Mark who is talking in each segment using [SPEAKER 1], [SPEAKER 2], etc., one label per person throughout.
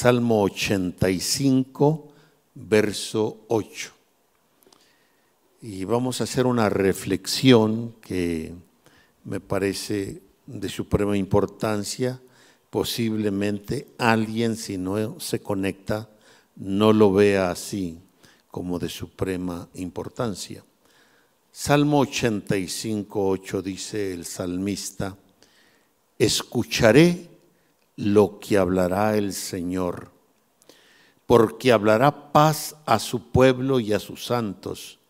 [SPEAKER 1] Salmo 85, verso 8. Y vamos a hacer una reflexión que me parece de suprema importancia. Posiblemente alguien, si no se conecta, no lo vea así como de suprema importancia. Salmo 85, 8 dice el salmista, escucharé lo que hablará el Señor, porque hablará paz a su pueblo y a sus santos,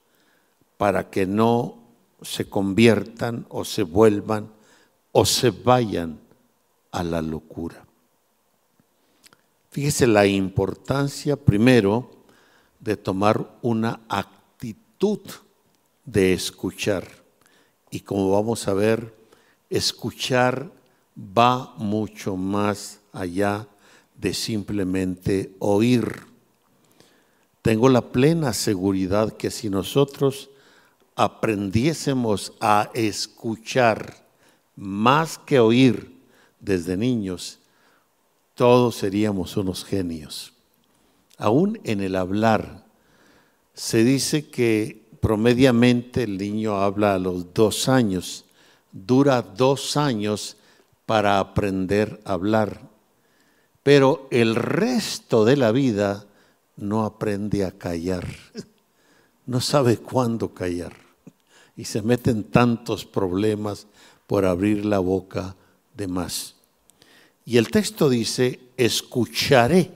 [SPEAKER 1] para que no se conviertan o se vuelvan o se vayan a la locura. Fíjese la importancia primero de tomar una actitud de escuchar. Y como vamos a ver, escuchar va mucho más allá de simplemente oír. Tengo la plena seguridad que si nosotros aprendiésemos a escuchar más que oír desde niños, todos seríamos unos genios. Aún en el hablar, se dice que promediamente el niño habla a los dos años, dura dos años para aprender a hablar. Pero el resto de la vida no aprende a callar. No sabe cuándo callar. Y se meten tantos problemas por abrir la boca de más. Y el texto dice, escucharé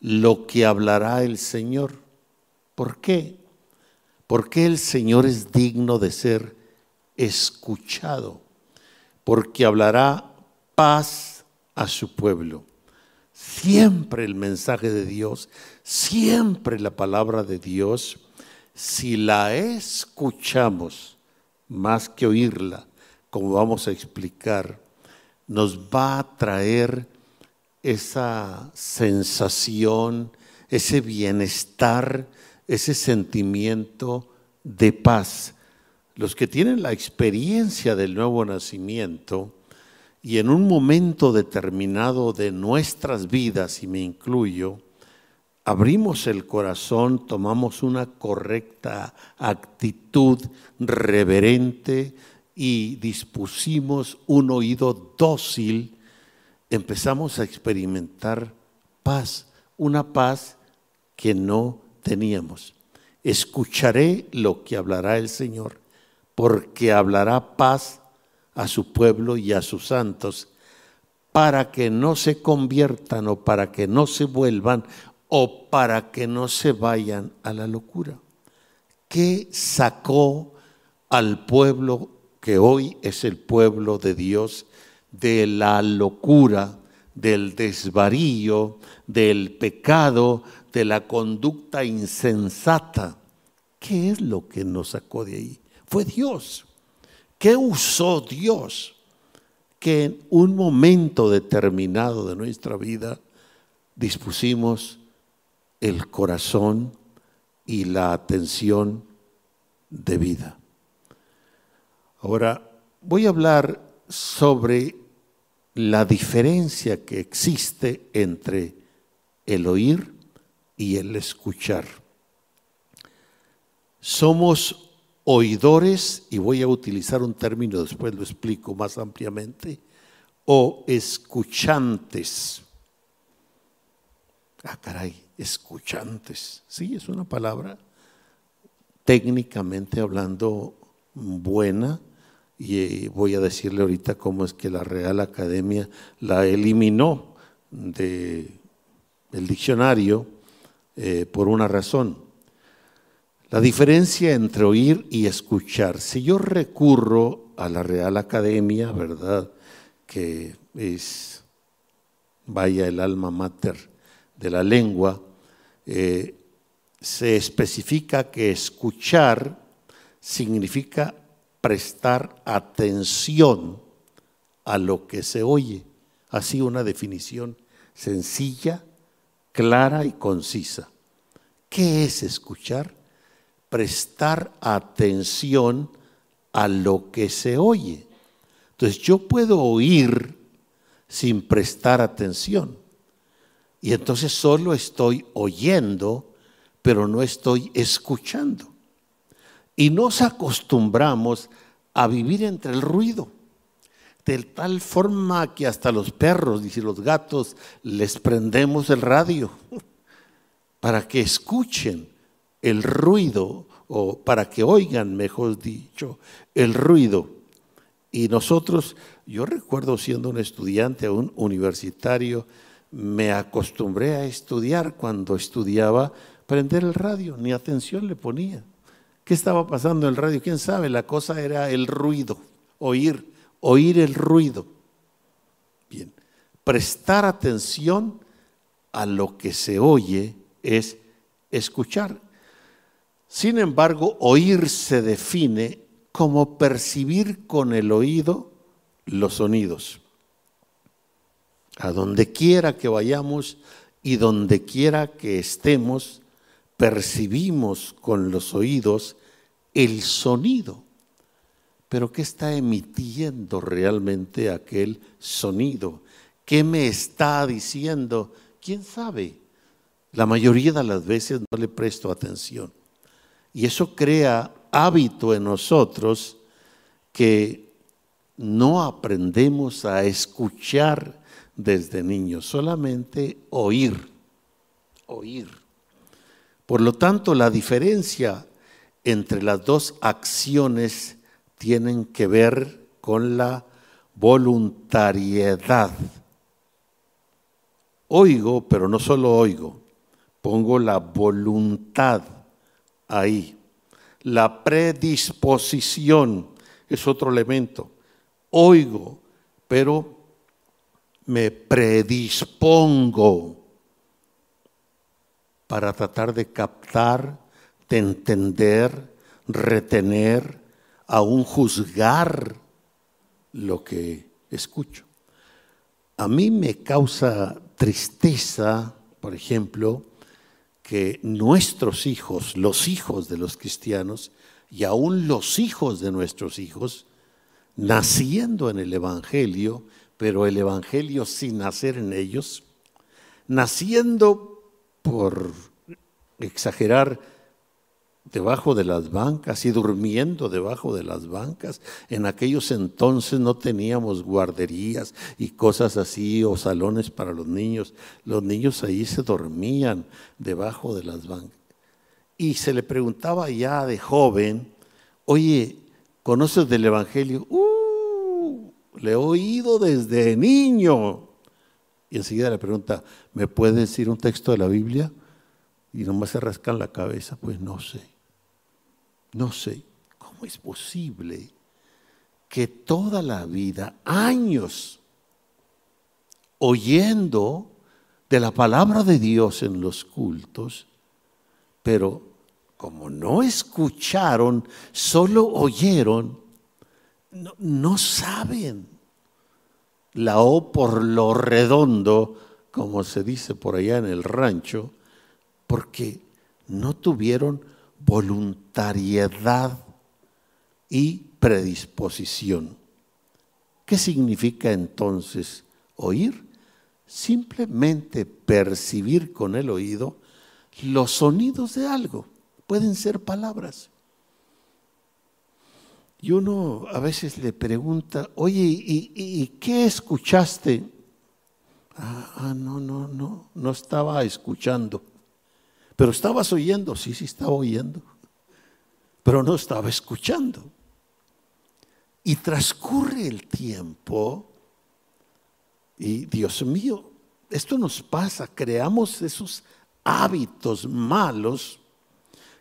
[SPEAKER 1] lo que hablará el Señor. ¿Por qué? Porque el Señor es digno de ser escuchado porque hablará paz a su pueblo. Siempre el mensaje de Dios, siempre la palabra de Dios, si la escuchamos más que oírla, como vamos a explicar, nos va a traer esa sensación, ese bienestar, ese sentimiento de paz los que tienen la experiencia del nuevo nacimiento y en un momento determinado de nuestras vidas, y me incluyo, abrimos el corazón, tomamos una correcta actitud reverente y dispusimos un oído dócil, empezamos a experimentar paz, una paz que no teníamos. Escucharé lo que hablará el Señor porque hablará paz a su pueblo y a sus santos, para que no se conviertan o para que no se vuelvan o para que no se vayan a la locura. ¿Qué sacó al pueblo que hoy es el pueblo de Dios de la locura, del desvarío, del pecado, de la conducta insensata? ¿Qué es lo que nos sacó de ahí? Fue Dios. ¿Qué usó Dios? Que en un momento determinado de nuestra vida dispusimos el corazón y la atención de vida. Ahora voy a hablar sobre la diferencia que existe entre el oír y el escuchar. Somos oidores, y voy a utilizar un término, después lo explico más ampliamente, o escuchantes. Ah, caray, escuchantes. Sí, es una palabra técnicamente hablando buena, y eh, voy a decirle ahorita cómo es que la Real Academia la eliminó del diccionario eh, por una razón. La diferencia entre oír y escuchar. Si yo recurro a la Real Academia, ¿verdad? Que es, vaya, el alma mater de la lengua, eh, se especifica que escuchar significa prestar atención a lo que se oye. Así una definición sencilla, clara y concisa. ¿Qué es escuchar? Prestar atención a lo que se oye. Entonces yo puedo oír sin prestar atención. Y entonces solo estoy oyendo, pero no estoy escuchando. Y nos acostumbramos a vivir entre el ruido, de tal forma que hasta los perros y los gatos les prendemos el radio para que escuchen el ruido o para que oigan, mejor dicho, el ruido. Y nosotros, yo recuerdo siendo un estudiante, un universitario, me acostumbré a estudiar cuando estudiaba, prender el radio, ni atención le ponía. ¿Qué estaba pasando en el radio? ¿Quién sabe? La cosa era el ruido, oír, oír el ruido. Bien, prestar atención a lo que se oye es escuchar. Sin embargo, oír se define como percibir con el oído los sonidos. A donde quiera que vayamos y donde quiera que estemos, percibimos con los oídos el sonido. Pero ¿qué está emitiendo realmente aquel sonido? ¿Qué me está diciendo? ¿Quién sabe? La mayoría de las veces no le presto atención. Y eso crea hábito en nosotros que no aprendemos a escuchar desde niños, solamente oír, oír. Por lo tanto, la diferencia entre las dos acciones tienen que ver con la voluntariedad. Oigo, pero no solo oigo, pongo la voluntad ahí. La predisposición es otro elemento. Oigo, pero me predispongo para tratar de captar, de entender, retener, aún juzgar lo que escucho. A mí me causa tristeza, por ejemplo, que nuestros hijos, los hijos de los cristianos y aún los hijos de nuestros hijos, naciendo en el Evangelio, pero el Evangelio sin nacer en ellos, naciendo por exagerar debajo de las bancas y durmiendo debajo de las bancas. En aquellos entonces no teníamos guarderías y cosas así o salones para los niños. Los niños ahí se dormían debajo de las bancas. Y se le preguntaba ya de joven, oye, ¿conoces del Evangelio? Uh, le he oído desde niño. Y enseguida le pregunta, ¿me puede decir un texto de la Biblia? Y nomás se rascan la cabeza, pues no sé. No sé, ¿cómo es posible que toda la vida, años, oyendo de la palabra de Dios en los cultos, pero como no escucharon, solo oyeron, no, no saben la O por lo redondo, como se dice por allá en el rancho, porque no tuvieron voluntariedad y predisposición. ¿Qué significa entonces oír? Simplemente percibir con el oído los sonidos de algo. Pueden ser palabras. Y uno a veces le pregunta, oye, ¿y, qué escuchaste? Ah, ah, no, no, no, no estaba escuchando. Pero estabas oyendo, sí, sí estaba oyendo, pero no estaba escuchando. Y transcurre el tiempo y Dios mío, esto nos pasa, creamos esos hábitos malos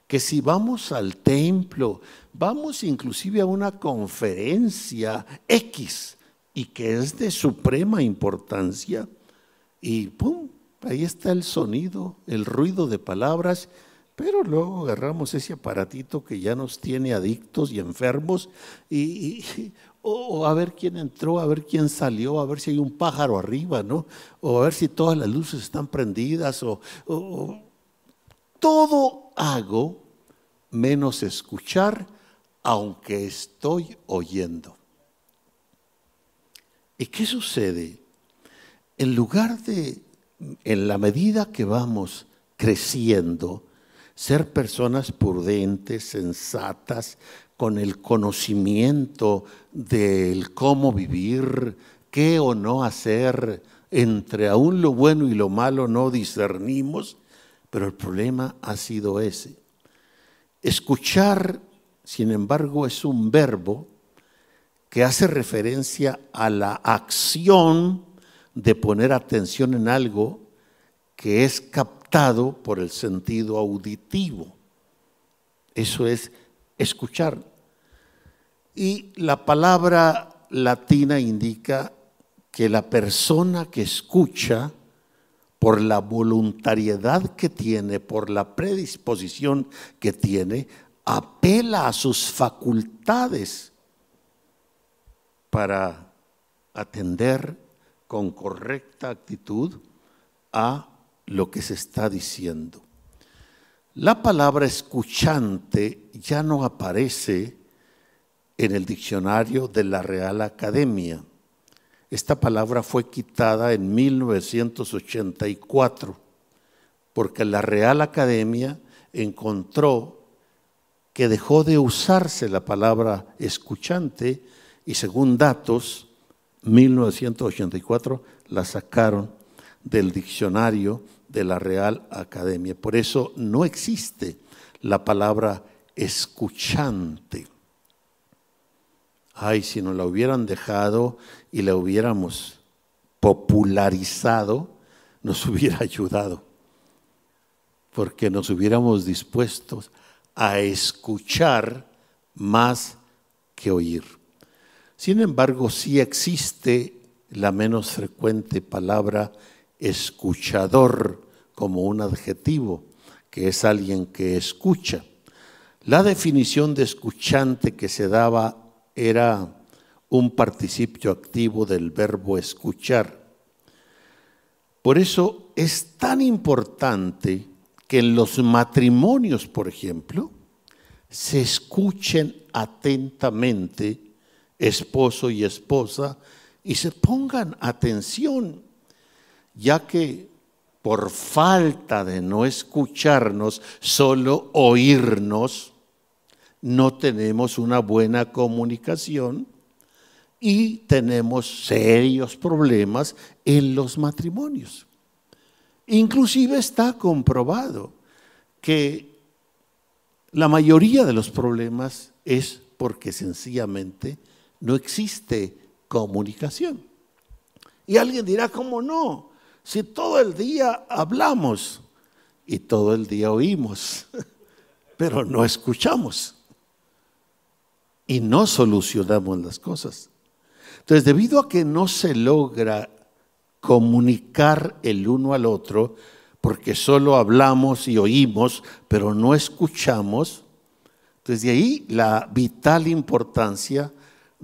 [SPEAKER 1] que si vamos al templo, vamos inclusive a una conferencia X y que es de suprema importancia y pum, Ahí está el sonido, el ruido de palabras, pero luego agarramos ese aparatito que ya nos tiene adictos y enfermos y, o a ver quién entró, a ver quién salió, a ver si hay un pájaro arriba, ¿no? O a ver si todas las luces están prendidas o todo hago menos escuchar aunque estoy oyendo. ¿Y qué sucede? En lugar de en la medida que vamos creciendo, ser personas prudentes, sensatas, con el conocimiento del cómo vivir, qué o no hacer, entre aún lo bueno y lo malo no discernimos, pero el problema ha sido ese. Escuchar, sin embargo, es un verbo que hace referencia a la acción de poner atención en algo que es captado por el sentido auditivo. Eso es escuchar. Y la palabra latina indica que la persona que escucha, por la voluntariedad que tiene, por la predisposición que tiene, apela a sus facultades para atender con correcta actitud a lo que se está diciendo. La palabra escuchante ya no aparece en el diccionario de la Real Academia. Esta palabra fue quitada en 1984 porque la Real Academia encontró que dejó de usarse la palabra escuchante y según datos, 1984 la sacaron del diccionario de la Real Academia. Por eso no existe la palabra escuchante. Ay, si nos la hubieran dejado y la hubiéramos popularizado, nos hubiera ayudado, porque nos hubiéramos dispuestos a escuchar más que oír. Sin embargo, sí existe la menos frecuente palabra escuchador como un adjetivo, que es alguien que escucha. La definición de escuchante que se daba era un participio activo del verbo escuchar. Por eso es tan importante que en los matrimonios, por ejemplo, se escuchen atentamente esposo y esposa y se pongan atención, ya que por falta de no escucharnos, solo oírnos, no tenemos una buena comunicación y tenemos serios problemas en los matrimonios. Inclusive está comprobado que la mayoría de los problemas es porque sencillamente no existe comunicación. Y alguien dirá, ¿cómo no? Si todo el día hablamos y todo el día oímos, pero no escuchamos y no solucionamos las cosas. Entonces, debido a que no se logra comunicar el uno al otro, porque solo hablamos y oímos, pero no escuchamos, entonces de ahí la vital importancia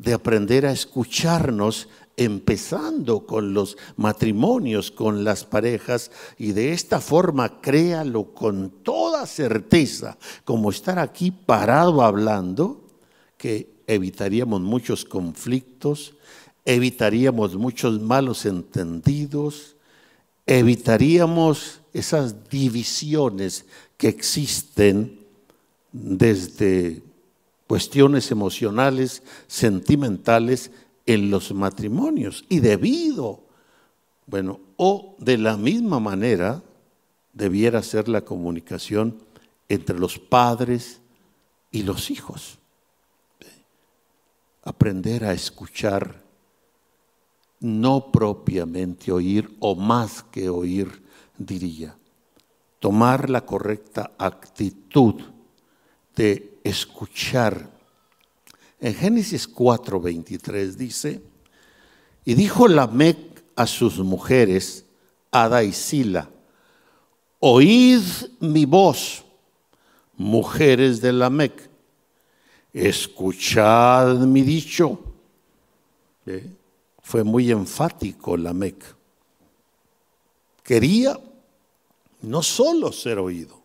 [SPEAKER 1] de aprender a escucharnos, empezando con los matrimonios, con las parejas, y de esta forma créalo con toda certeza, como estar aquí parado hablando, que evitaríamos muchos conflictos, evitaríamos muchos malos entendidos, evitaríamos esas divisiones que existen desde cuestiones emocionales, sentimentales en los matrimonios. Y debido, bueno, o de la misma manera debiera ser la comunicación entre los padres y los hijos aprender a escuchar, no propiamente oír o más que oír, diría. Tomar la correcta actitud de escuchar. En Génesis 4:23 dice, y dijo Lamec a sus mujeres, Ada y Sila, oíd mi voz, mujeres de Lamec escuchad mi dicho. Fue muy enfático la Mec. Quería no solo ser oído,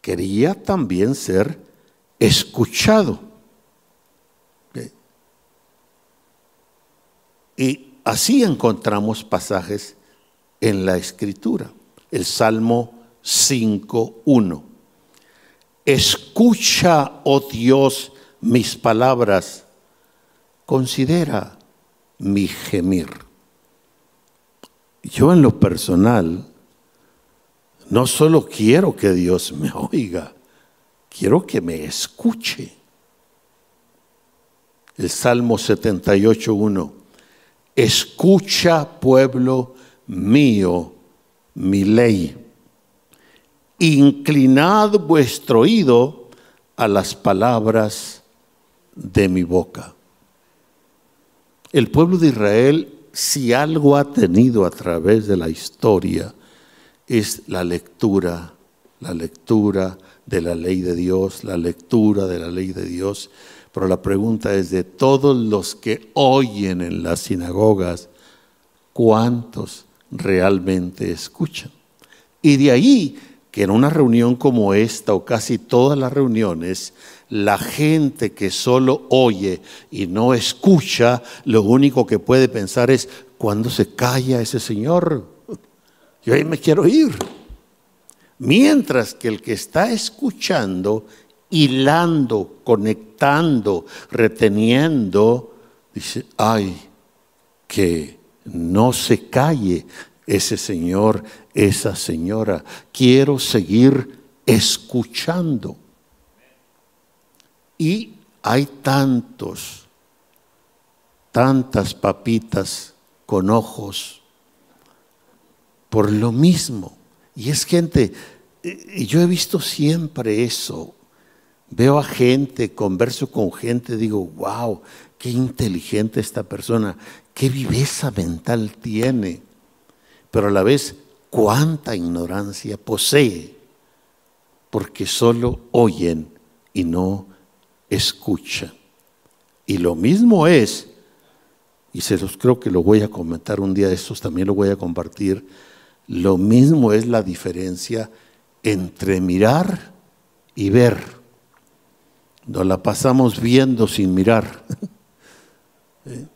[SPEAKER 1] quería también ser escuchado. Y así encontramos pasajes en la escritura. El Salmo 5.1. Escucha, oh Dios, mis palabras. Considera mi gemir. Yo en lo personal no solo quiero que Dios me oiga, quiero que me escuche. El Salmo 78.1. Escucha, pueblo mío, mi ley. Inclinad vuestro oído a las palabras de mi boca. El pueblo de Israel, si algo ha tenido a través de la historia, es la lectura, la lectura de la ley de Dios, la lectura de la ley de Dios. Pero la pregunta es de todos los que oyen en las sinagogas, ¿cuántos realmente escuchan? Y de ahí que en una reunión como esta o casi todas las reuniones, la gente que solo oye y no escucha, lo único que puede pensar es, ¿cuándo se calla ese señor? Yo ahí me quiero ir. Mientras que el que está escuchando, hilando, conectando, reteniendo, dice, ay, que no se calle ese señor, esa señora. Quiero seguir escuchando. Y hay tantos, tantas papitas con ojos por lo mismo. Y es gente, y yo he visto siempre eso. Veo a gente, converso con gente, digo, wow, qué inteligente esta persona, qué viveza mental tiene, pero a la vez cuánta ignorancia posee, porque solo oyen y no escuchan. Y lo mismo es, y se los creo que lo voy a comentar un día de estos, también lo voy a compartir, lo mismo es la diferencia entre mirar y ver. Nos la pasamos viendo sin mirar. ¿Eh?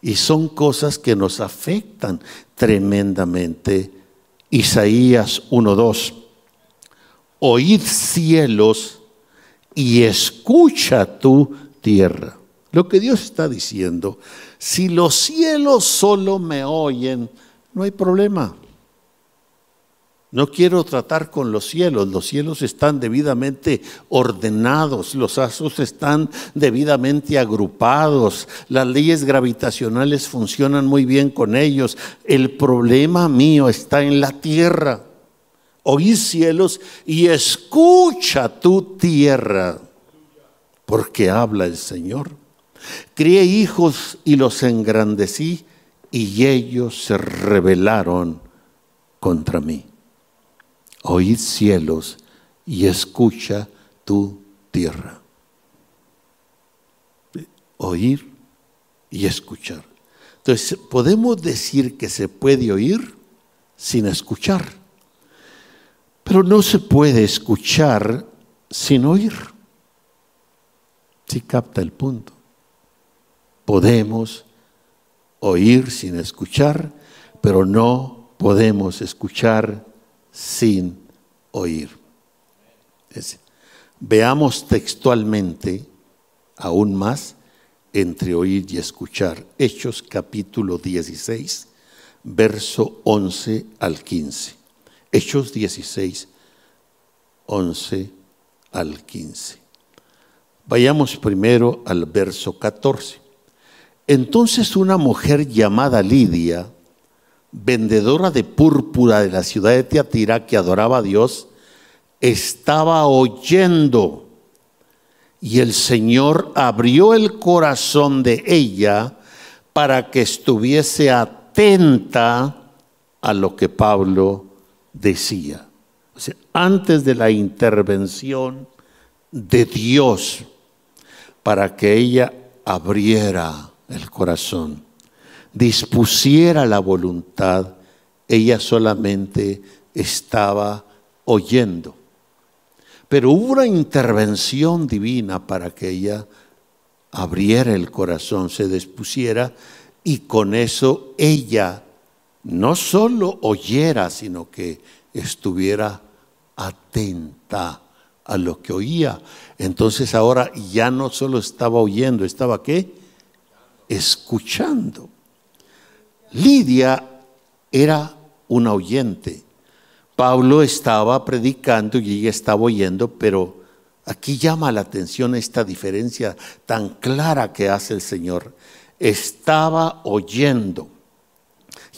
[SPEAKER 1] Y son cosas que nos afectan tremendamente. Isaías 1.2. Oíd cielos y escucha tu tierra. Lo que Dios está diciendo, si los cielos solo me oyen, no hay problema. No quiero tratar con los cielos, los cielos están debidamente ordenados, los astros están debidamente agrupados, las leyes gravitacionales funcionan muy bien con ellos. El problema mío está en la tierra. Oí cielos y escucha tu tierra, porque habla el Señor. Crié hijos y los engrandecí y ellos se rebelaron contra mí oíd cielos y escucha tu tierra. Oír y escuchar. Entonces, podemos decir que se puede oír sin escuchar, pero no se puede escuchar sin oír. Si capta el punto. Podemos oír sin escuchar, pero no podemos escuchar sin oír. veamos textualmente aún más entre oír y escuchar. Hechos capítulo 16, verso 11 al 15. Hechos 16, 11 al 15. Vayamos primero al verso 14. Entonces una mujer llamada Lidia, vendedora de púrpura de la ciudad de Teatira que adoraba a Dios, estaba oyendo y el Señor abrió el corazón de ella para que estuviese atenta a lo que Pablo decía. antes de la intervención de Dios, para que ella abriera el corazón dispusiera la voluntad, ella solamente estaba oyendo. Pero hubo una intervención divina para que ella abriera el corazón, se dispusiera y con eso ella no solo oyera, sino que estuviera atenta a lo que oía. Entonces ahora ya no solo estaba oyendo, estaba qué? Escuchando. Lidia era una oyente. Pablo estaba predicando y ella estaba oyendo, pero aquí llama la atención esta diferencia tan clara que hace el Señor. Estaba oyendo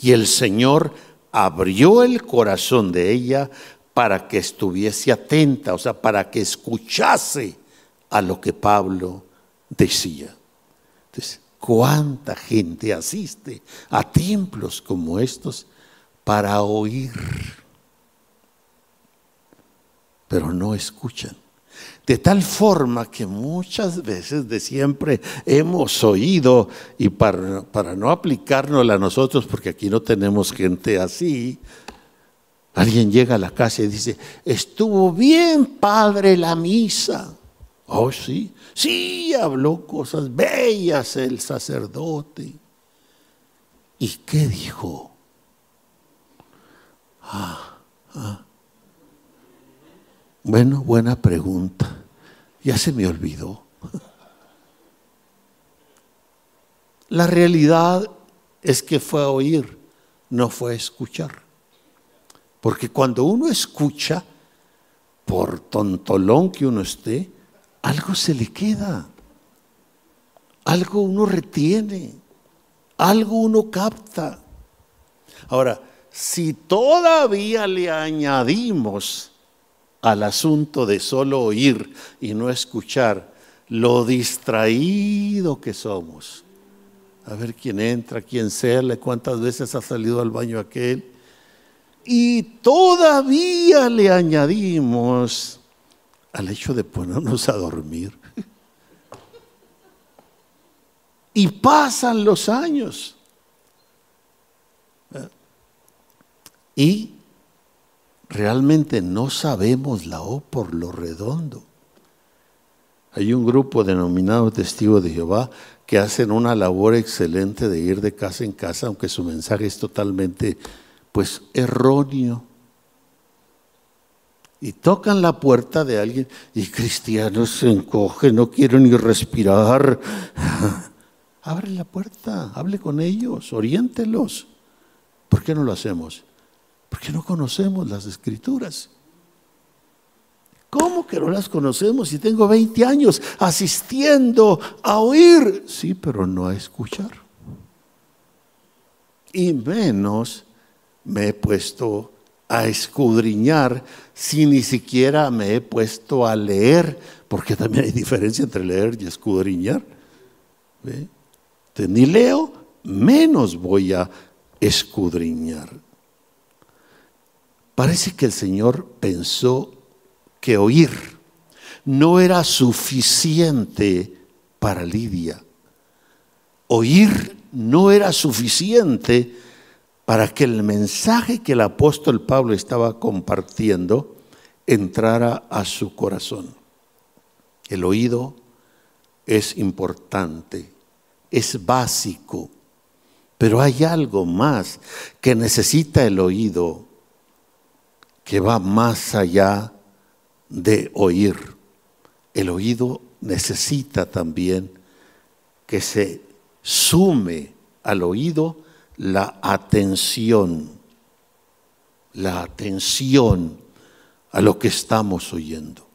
[SPEAKER 1] y el Señor abrió el corazón de ella para que estuviese atenta, o sea, para que escuchase a lo que Pablo decía. Entonces, ¿cuánta gente asiste a templos como estos para oír? Pero no escuchan. De tal forma que muchas veces de siempre hemos oído, y para, no aplicárnosla a nosotros, porque aquí no tenemos gente así, Alguien llega a la casa y dice, estuvo bien padre la misa. Oh, sí, sí, habló cosas bellas el sacerdote. ¿Y qué dijo? Ah, ah. Bueno, buena pregunta. Ya se me olvidó. La realidad es que fue a oír, no fue a escuchar. Porque cuando uno escucha, por tontolón que uno esté, algo se le queda, algo uno retiene, algo uno capta. Ahora, si todavía le añadimos al asunto de solo oír y no escuchar, lo distraído que somos. A ver quién entra, quién sale, cuántas veces ha salido al baño aquel y todavía le añadimos al hecho de ponernos a dormir. Y pasan los años. Y realmente no sabemos la O por lo redondo. Hay un grupo denominado Testigos de Jehová que hacen una labor excelente de ir de casa en casa, aunque su mensaje es totalmente pues erróneo. Y tocan la puerta de alguien y cristianos se encogen, no quieren ni respirar. Abre la puerta, hable con ellos, oriéntelos. ¿Por qué no lo hacemos? Porque no conocemos las escrituras. ¿Cómo que no las conocemos si tengo 20 años asistiendo a oír? Sí, pero no a escuchar. Y menos me he puesto a escudriñar si ni siquiera me he puesto a leer, porque también hay diferencia entre leer y escudriñar. ni leo, menos voy a escudriñar. Parece que el Señor pensó que oír no era suficiente para Lidia. Oír no era suficiente para que el mensaje que el apóstol Pablo estaba compartiendo entrara a su corazón. El oído es importante, es básico, pero hay algo más que necesita el oído que va más allá de oír. El oído necesita también que se sume al oído la atención, la atención a lo que estamos oyendo.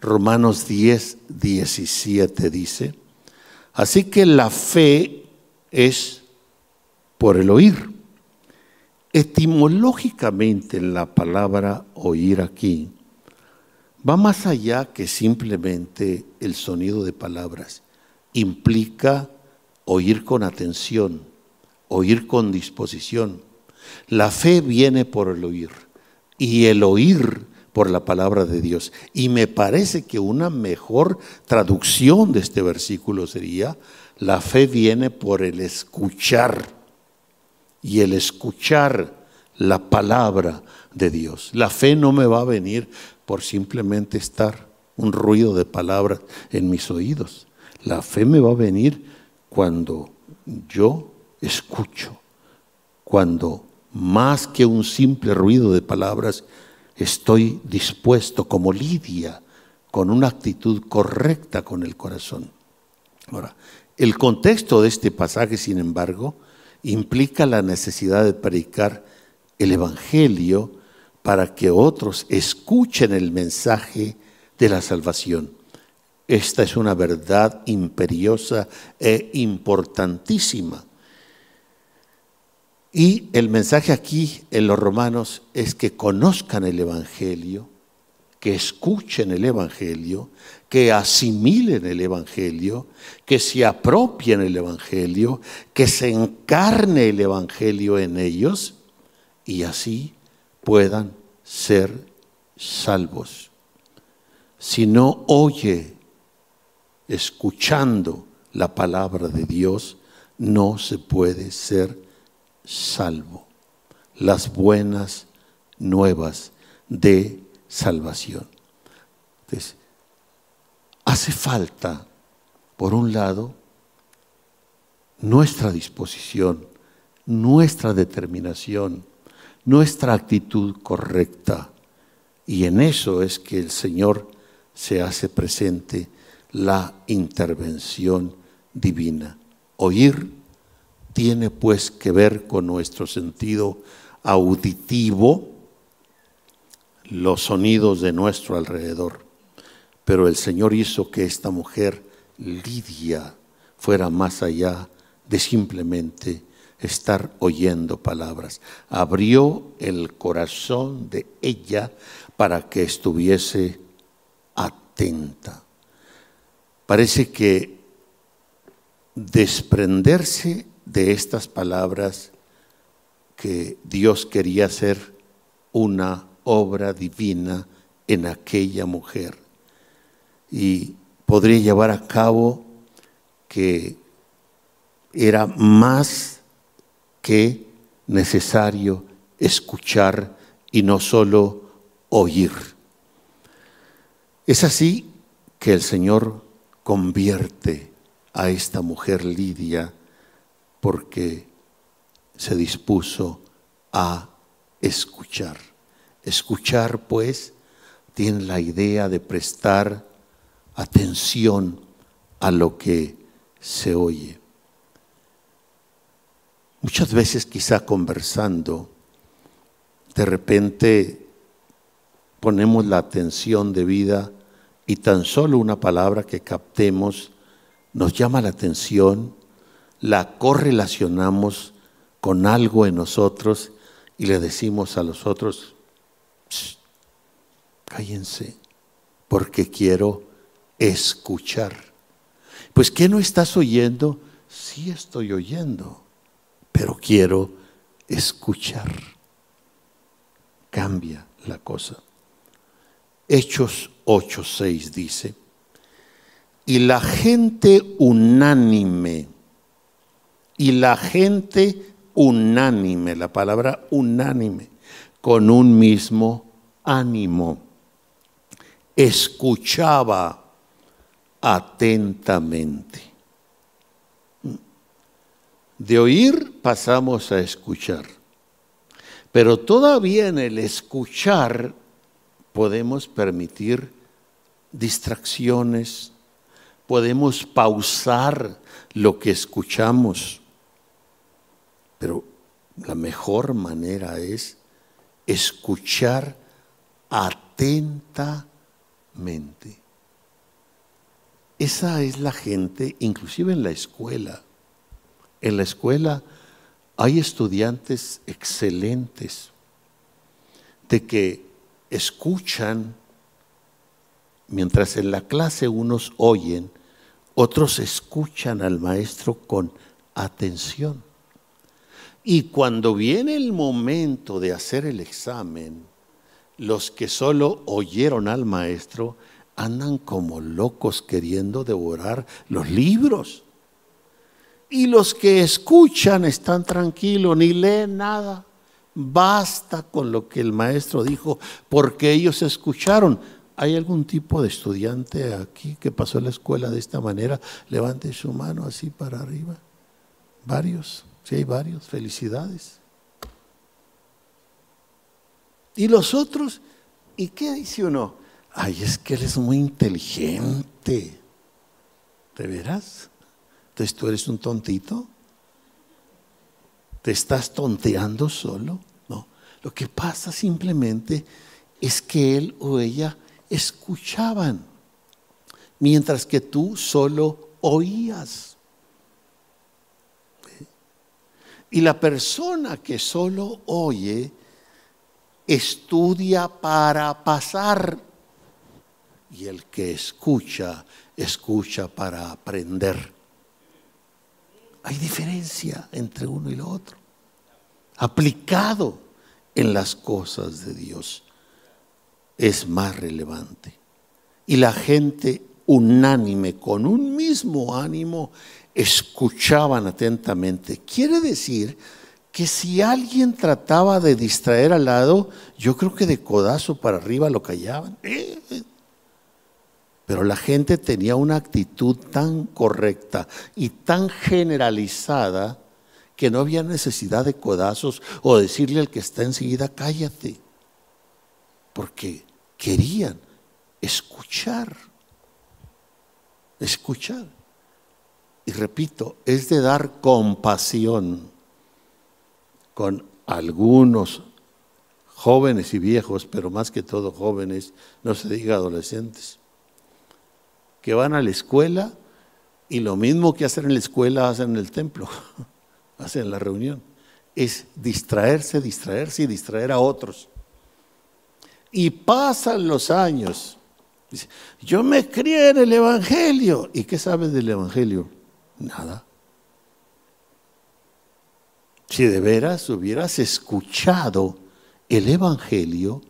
[SPEAKER 1] Romanos 10, 17 dice, así que la fe es por el oír. Etimológicamente la palabra oír aquí va más allá que simplemente el sonido de palabras. Implica oír con atención, oír con disposición. La fe viene por el oír y el oír por la palabra de Dios. Y me parece que una mejor traducción de este versículo sería, la fe viene por el escuchar y el escuchar la palabra de Dios. La fe no me va a venir por simplemente estar un ruido de palabras en mis oídos. La fe me va a venir cuando yo escucho, cuando más que un simple ruido de palabras, estoy dispuesto como Lidia, con una actitud correcta con el corazón. Ahora, el contexto de este pasaje, sin embargo, implica la necesidad de predicar el Evangelio para que otros escuchen el mensaje de la salvación. Esta es una verdad imperiosa e importantísima. Y el mensaje aquí en los romanos es que conozcan el Evangelio, que escuchen el Evangelio, que asimilen el Evangelio, que se apropien el Evangelio, que se encarne el Evangelio en ellos y así puedan ser salvos. Si no oye escuchando la palabra de Dios, no se puede ser salvo. Las buenas nuevas de salvación. Entonces, hace falta, por un lado, nuestra disposición, nuestra determinación, nuestra actitud correcta. Y en eso es que el Señor se hace presente la intervención divina. Oír tiene pues que ver con nuestro sentido auditivo, los sonidos de nuestro alrededor. Pero el Señor hizo que esta mujer, Lidia, fuera más allá de simplemente estar oyendo palabras. Abrió el corazón de ella para que estuviese atenta. Parece que desprenderse de estas palabras que Dios quería hacer una obra divina en aquella mujer y podría llevar a cabo que era más que necesario escuchar y no solo oír. Es así que el Señor convierte a esta mujer Lidia porque se dispuso a escuchar. Escuchar, pues, tiene la idea de prestar atención a lo que se oye. Muchas veces quizá conversando, de repente ponemos la atención debida y tan solo una palabra que captemos nos llama la atención, la correlacionamos con algo en nosotros y le decimos a los otros, cállense, porque quiero escuchar. Pues ¿qué no estás oyendo? Sí estoy oyendo pero quiero escuchar. Cambia la cosa. Hechos 8:6 dice, y la gente unánime, y la gente unánime, la palabra unánime, con un mismo ánimo, escuchaba atentamente. De oír pasamos a escuchar. Pero todavía en el escuchar podemos permitir distracciones, podemos pausar lo que escuchamos. Pero la mejor manera es escuchar atentamente. Esa es la gente, inclusive en la escuela. En la escuela hay estudiantes excelentes de que escuchan, mientras en la clase unos oyen, otros escuchan al maestro con atención. Y cuando viene el momento de hacer el examen, los que solo oyeron al maestro andan como locos queriendo devorar los libros. Y los que escuchan están tranquilos, ni leen nada. Basta con lo que el maestro dijo, porque ellos escucharon. ¿Hay algún tipo de estudiante aquí que pasó la escuela de esta manera? Levante su mano así para arriba. Varios, si hay varios, felicidades. ¿Y los otros? ¿Y qué dice uno? Ay, es que él es muy inteligente. ¿De veras? Entonces tú eres un tontito. ¿Te estás tonteando solo? No. Lo que pasa simplemente es que él o ella escuchaban, mientras que tú solo oías. Y la persona que solo oye estudia para pasar. Y el que escucha, escucha para aprender. Hay diferencia entre uno y lo otro. Aplicado en las cosas de Dios es más relevante. Y la gente unánime, con un mismo ánimo, escuchaban atentamente. Quiere decir que si alguien trataba de distraer al lado, yo creo que de codazo para arriba lo callaban. Eh, eh. Pero la gente tenía una actitud tan correcta y tan generalizada que no había necesidad de codazos o decirle al que está enseguida, cállate, porque querían escuchar, escuchar. Y repito, es de dar compasión con algunos jóvenes y viejos, pero más que todo jóvenes, no se diga adolescentes, que van a la escuela y lo mismo que hacen en la escuela hacen en el templo, hacen en la reunión. Es distraerse, distraerse y distraer a otros. Y pasan los años. yo me crié en el Evangelio. ¿Y qué sabes del Evangelio? Nada. Si de veras hubieras escuchado el Evangelio,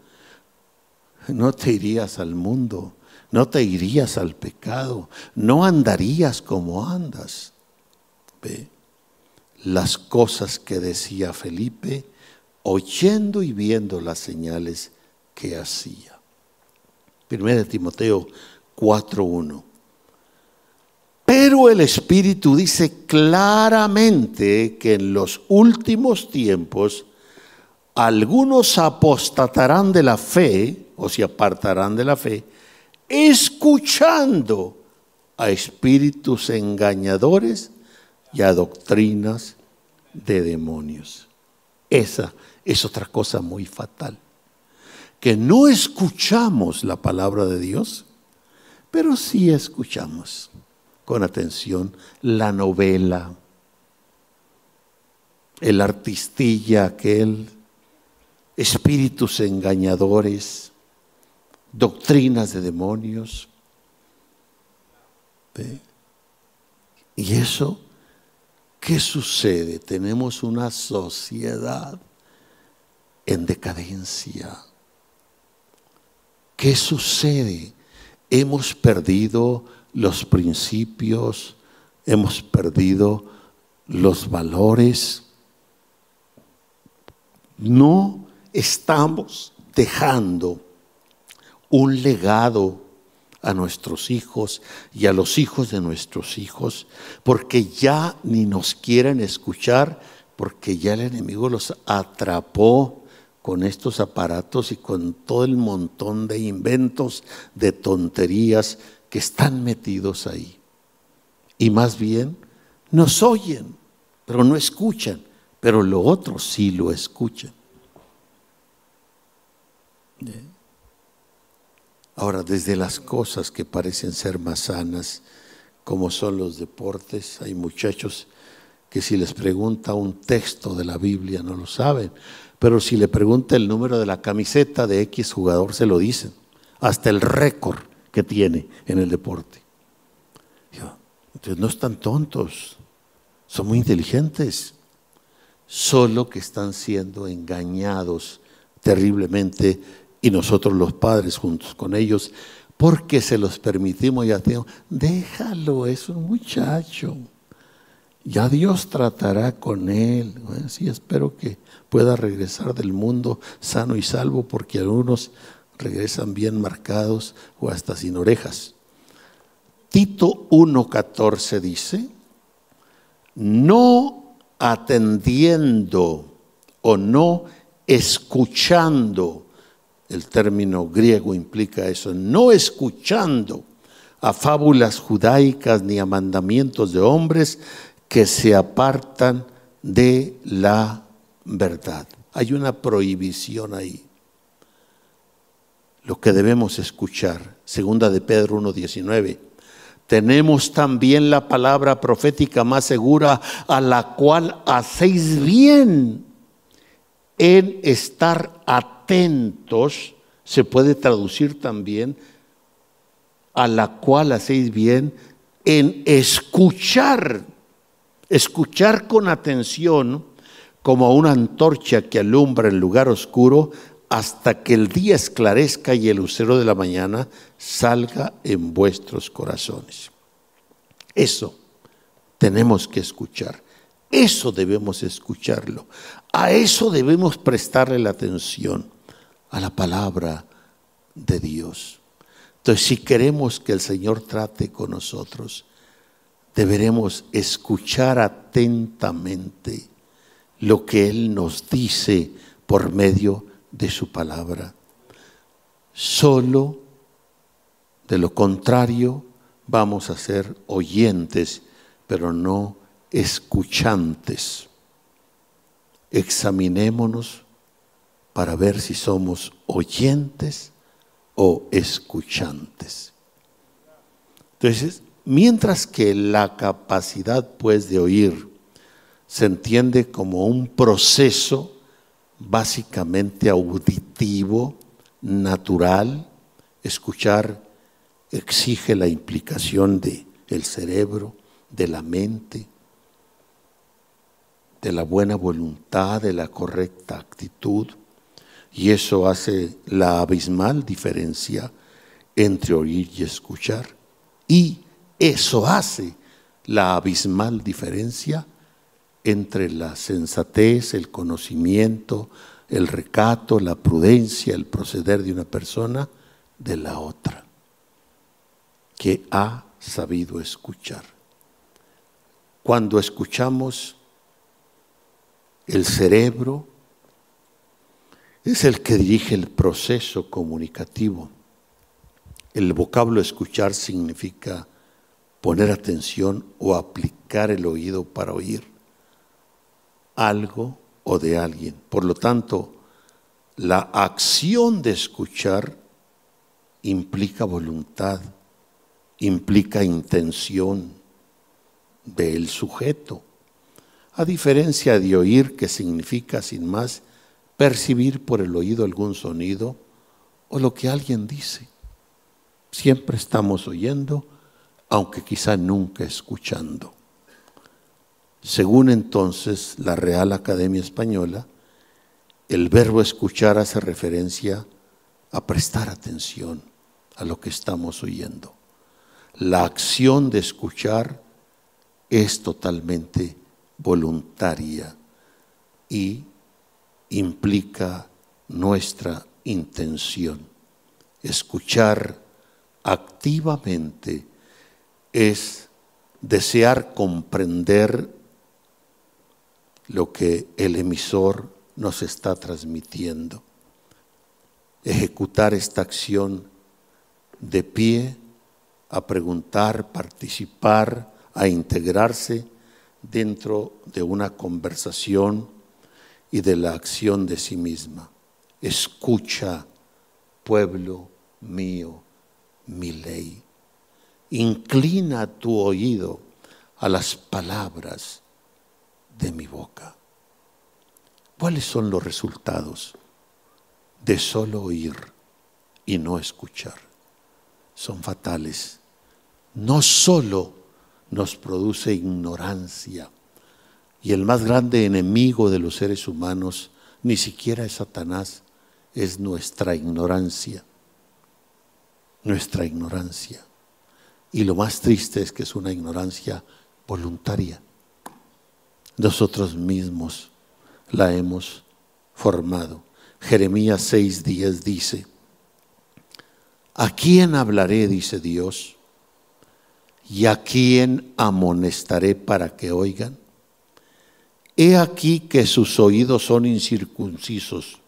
[SPEAKER 1] no te irías al mundo, no te irías al pecado, no andarías como andas. Ve las cosas que decía Felipe, oyendo y viendo las señales que hacía. Primera de Timoteo 4.1. Pero el Espíritu dice claramente que en los últimos tiempos algunos apostatarán de la fe o se apartarán de la fe, escuchando a espíritus engañadores y a doctrinas de demonios. Esa es otra cosa muy fatal, que no escuchamos la palabra de Dios, pero sí escuchamos con atención la novela, el artistilla aquel, espíritus engañadores, doctrinas de demonios. Y eso, ¿qué sucede? Tenemos una sociedad en decadencia. ¿Qué sucede? Hemos perdido los principios, hemos perdido los valores. No estamos dejando un legado a nuestros hijos y a los hijos de nuestros hijos, porque ya ni nos quieren escuchar, porque ya el enemigo los atrapó con estos aparatos y con todo el montón de inventos, de tonterías que están metidos ahí. Y más bien nos oyen, pero no escuchan, pero lo otro sí lo escuchan. Ahora, desde las cosas que parecen ser más sanas, como son los deportes, hay muchachos que si les pregunta un texto de la Biblia no lo saben, pero si le pregunta el número de la camiseta de X jugador se lo dicen, hasta el récord que tiene en el deporte. Entonces no están tontos, son muy inteligentes, solo que están siendo engañados terriblemente y nosotros los padres juntos con ellos, porque se los permitimos y decimos, déjalo, es un muchacho, ya Dios tratará con él. sí, espero que pueda regresar del mundo sano y salvo, porque algunos regresan bien marcados o hasta sin orejas. Tito 1.14 dice, no atendiendo o no escuchando el término griego implica eso, no escuchando a fábulas judaicas ni a mandamientos de hombres que se apartan de la verdad. Hay una prohibición ahí. Lo que debemos escuchar, segunda de Pedro 1.19, tenemos también la palabra profética más segura a la cual hacéis bien en estar atentos, se puede traducir también, a la cual hacéis bien en escuchar, escuchar con atención como una antorcha que alumbra el lugar oscuro hasta que el día esclarezca y el lucero de la mañana salga en vuestros corazones. Eso tenemos que escuchar. Eso debemos escucharlo. A eso debemos prestarle la atención, a la palabra de Dios. Entonces, si queremos que el Señor trate con nosotros, deberemos escuchar atentamente lo que Él nos dice por medio de su palabra. Solo de lo contrario vamos a ser oyentes, pero no escuchantes. Examinémonos para ver si somos oyentes o escuchantes. Entonces, mientras que la capacidad pues de oír se entiende como un proceso básicamente auditivo, natural, escuchar exige la implicación de el cerebro, de la mente, de la buena voluntad, de la correcta actitud, y eso hace la abismal diferencia entre oír y escuchar. Y eso hace la abismal diferencia entre la sensatez, el conocimiento, el recato, la prudencia, el proceder de una persona de la otra que ha sabido escuchar. Cuando escuchamos, el cerebro es el que dirige el proceso comunicativo. El vocablo escuchar significa poner atención o aplicar el oído para oír algo o de alguien. Por lo tanto, la acción de escuchar implica voluntad, implica intención del sujeto, a diferencia de oír que significa sin más percibir por el oído algún sonido o lo que alguien dice. Siempre estamos oyendo, aunque quizá nunca escuchando. Según entonces la Real Academia Española, el verbo escuchar hace referencia a prestar atención a lo que estamos oyendo la acción de escuchar es totalmente voluntaria y implica nuestra intención. Escuchar activamente es desear comprender lo que el emisor nos está transmitiendo. Ejecutar esta acción de pie a preguntar, participar, a integrarse dentro de una conversación y de la acción de sí misma. Escucha, pueblo mío, mi ley. Inclina tu oído a las palabras de mi boca. ¿Cuáles son los resultados de solo oír y no escuchar? Son fatales no solo nos produce ignorancia, y el más grande enemigo de los seres humanos ni siquiera es Satanás, es nuestra ignorancia, nuestra ignorancia. Y lo más triste es que es una ignorancia voluntaria. Nosotros mismos la hemos formado. Jeremías 6:10 dice, ¿a quién hablaré? dice Dios ¿Y a quién amonestaré para que oigan? He aquí que sus oídos son incircuncisos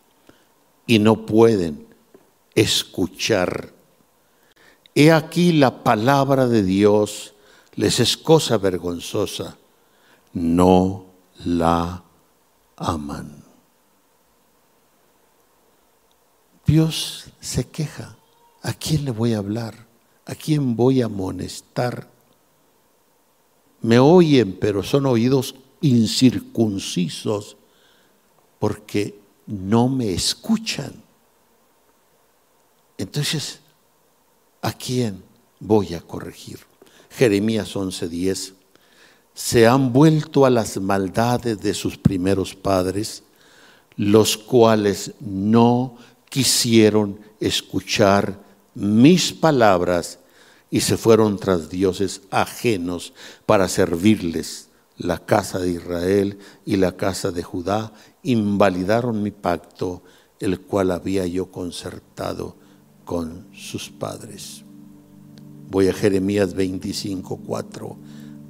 [SPEAKER 1] y no pueden escuchar. He aquí la palabra de Dios les es cosa vergonzosa. No la aman. Dios se queja. ¿A quién le voy a hablar? ¿A quién voy a amonestar? Me oyen, pero son oídos incircuncisos porque no me escuchan. Entonces, ¿a quién voy a corregir? Jeremías 11:10. Se han vuelto a las maldades de sus primeros padres, los cuales no quisieron escuchar mis palabras y se fueron tras dioses ajenos para servirles. La casa de Israel y la casa de Judá invalidaron mi pacto, el cual había yo concertado con sus padres. Voy a Jeremías 25, 4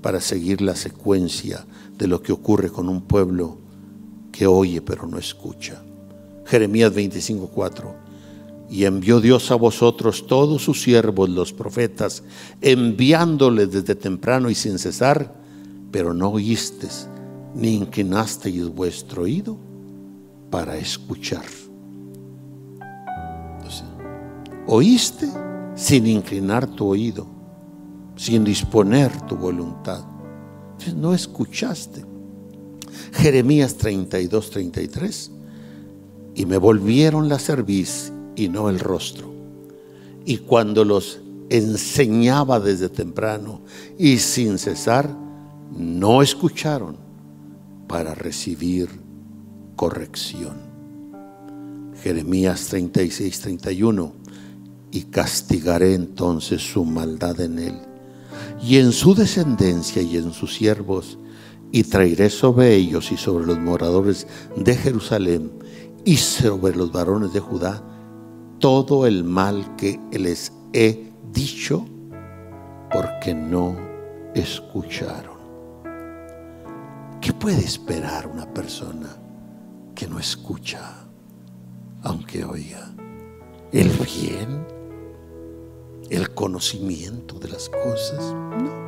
[SPEAKER 1] para seguir la secuencia de lo que ocurre con un pueblo que oye pero no escucha. Jeremías 25, 4. Y envió Dios a vosotros todos sus siervos, los profetas, enviándoles desde temprano y sin cesar, pero no oísteis ni inclinasteis vuestro oído para escuchar. oíste sin inclinar tu oído, sin disponer tu voluntad. Entonces no escuchaste. Jeremías 32, 33 y me volvieron la cerviz y no el rostro. Y cuando los enseñaba desde temprano y sin cesar, no escucharon para recibir corrección. Jeremías 36, 31. Y castigaré entonces su maldad en él y en su descendencia y en sus siervos, y traeré sobre ellos y sobre los moradores de Jerusalén y sobre los varones de Judá todo el mal que les he dicho porque no escucharon. ¿Qué puede esperar una persona que no escucha, aunque oiga? ¿El bien? ¿El conocimiento de las cosas? No.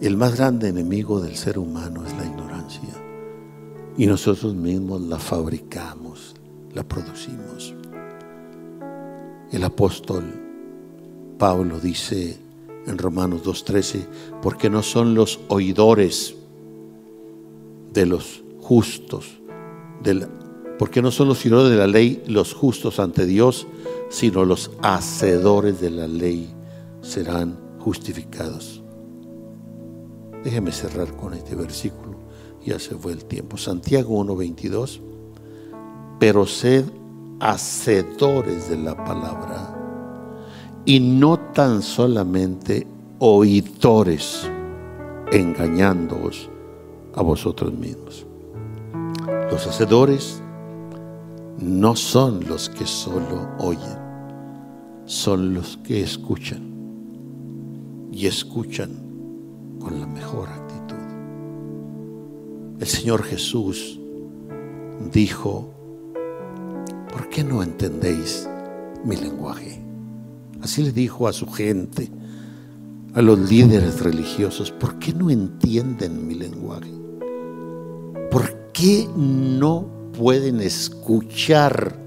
[SPEAKER 1] El más grande enemigo del ser humano es la ignorancia y nosotros mismos la fabricamos, la producimos. El apóstol Pablo dice en Romanos 2.13, porque no son los oidores de los justos, porque no son los oidores de la ley los justos ante Dios, sino los hacedores de la ley serán justificados. Déjeme cerrar con este versículo ya se fue el tiempo. Santiago 1.22, pero sed hacedores de la palabra y no tan solamente oidores, engañándoos a vosotros mismos. Los hacedores no son los que solo oyen, son los que escuchan y escuchan con la mejor el Señor Jesús dijo, ¿por qué no entendéis mi lenguaje? Así le dijo a su gente, a los líderes religiosos, ¿por qué no entienden mi lenguaje? ¿Por qué no pueden escuchar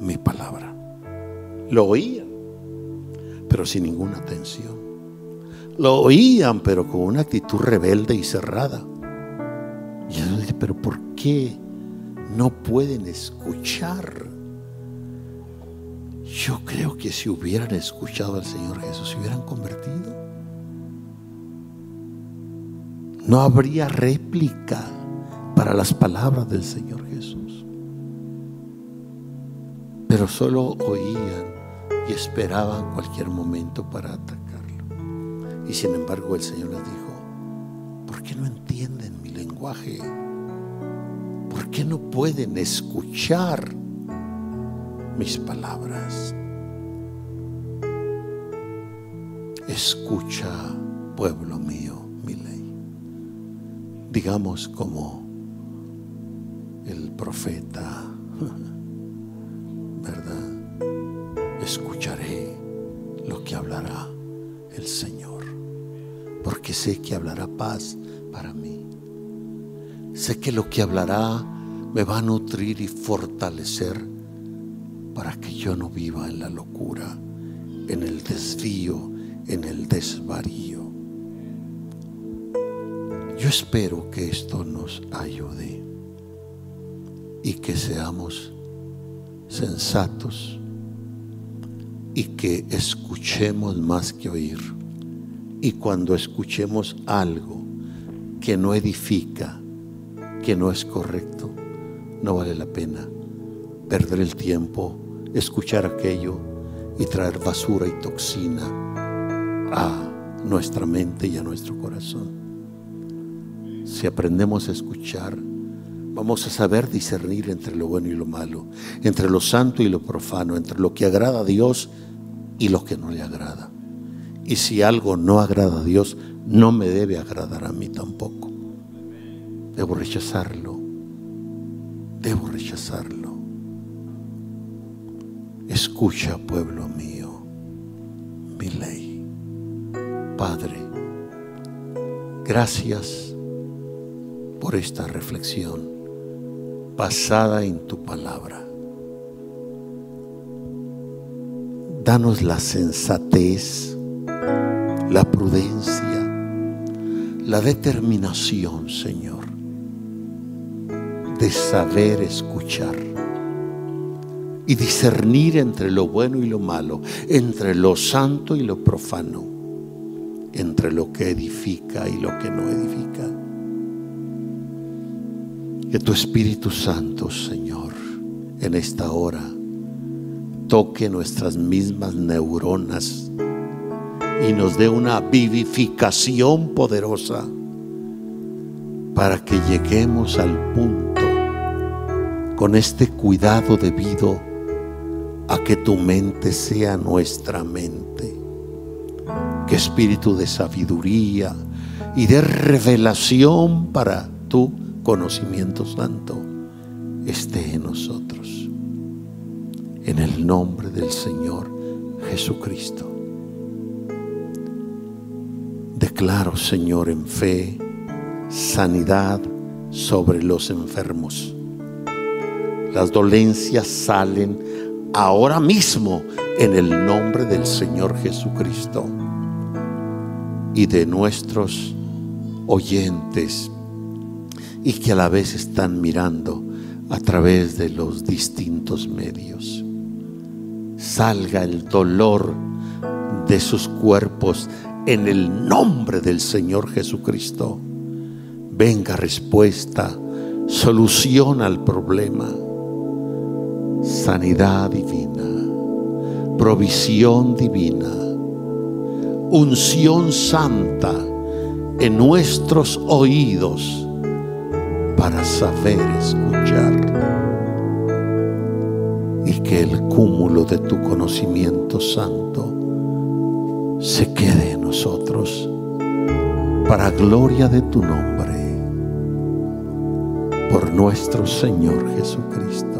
[SPEAKER 1] mi palabra? Lo oían, pero sin ninguna atención. Lo oían, pero con una actitud rebelde y cerrada. Y él dice, pero ¿por qué no pueden escuchar? Yo creo que si hubieran escuchado al Señor Jesús, se hubieran convertido. No habría réplica para las palabras del Señor Jesús. Pero solo oían y esperaban cualquier momento para atacarlo. Y sin embargo el Señor les dijo, ¿por qué no entienden ¿Por qué no pueden escuchar mis palabras? Escucha, pueblo mío, mi ley. Digamos como el profeta, ¿verdad? Escucharé lo que hablará el Señor, porque sé que hablará paz para mí. Sé que lo que hablará me va a nutrir y fortalecer para que yo no viva en la locura, en el desvío, en el desvarío. Yo espero que esto nos ayude y que seamos sensatos y que escuchemos más que oír. Y cuando escuchemos algo que no edifica, que no es correcto, no vale la pena perder el tiempo, escuchar aquello y traer basura y toxina a nuestra mente y a nuestro corazón. Si aprendemos a escuchar, vamos a saber discernir entre lo bueno y lo malo, entre lo santo y lo profano, entre lo que agrada a Dios y lo que no le agrada. Y si algo no agrada a Dios, no me debe agradar a mí tampoco. Debo rechazarlo. Debo rechazarlo. Escucha, pueblo mío, mi ley. Padre, gracias por esta reflexión basada en tu palabra. Danos la sensatez, la prudencia, la determinación, Señor, de saber escuchar y discernir entre lo bueno y lo malo, entre lo santo y lo profano, entre lo que edifica y lo que no edifica. Que tu Espíritu Santo, Señor, en esta hora, toque nuestras mismas neuronas y nos dé una vivificación poderosa para que lleguemos al punto con este cuidado debido a que tu mente sea nuestra mente. Que espíritu de sabiduría y de revelación para tu conocimiento santo esté en nosotros en el nombre del Señor Jesucristo. Declaro, Señor, en fe, sanidad sobre los enfermos. Las dolencias salen ahora mismo en el nombre del Señor Jesucristo y de nuestros oyentes y que a la vez están mirando a través de los distintos medios. Salga el dolor de sus cuerpos en el nombre del Señor Jesucristo. Venga respuesta, solución al problema, sanidad divina, provisión divina, unción santa en nuestros oídos para saber escuchar y que el cúmulo de tu conocimiento santo se quede en nosotros para gloria de tu nombre, por nuestro Señor Jesucristo.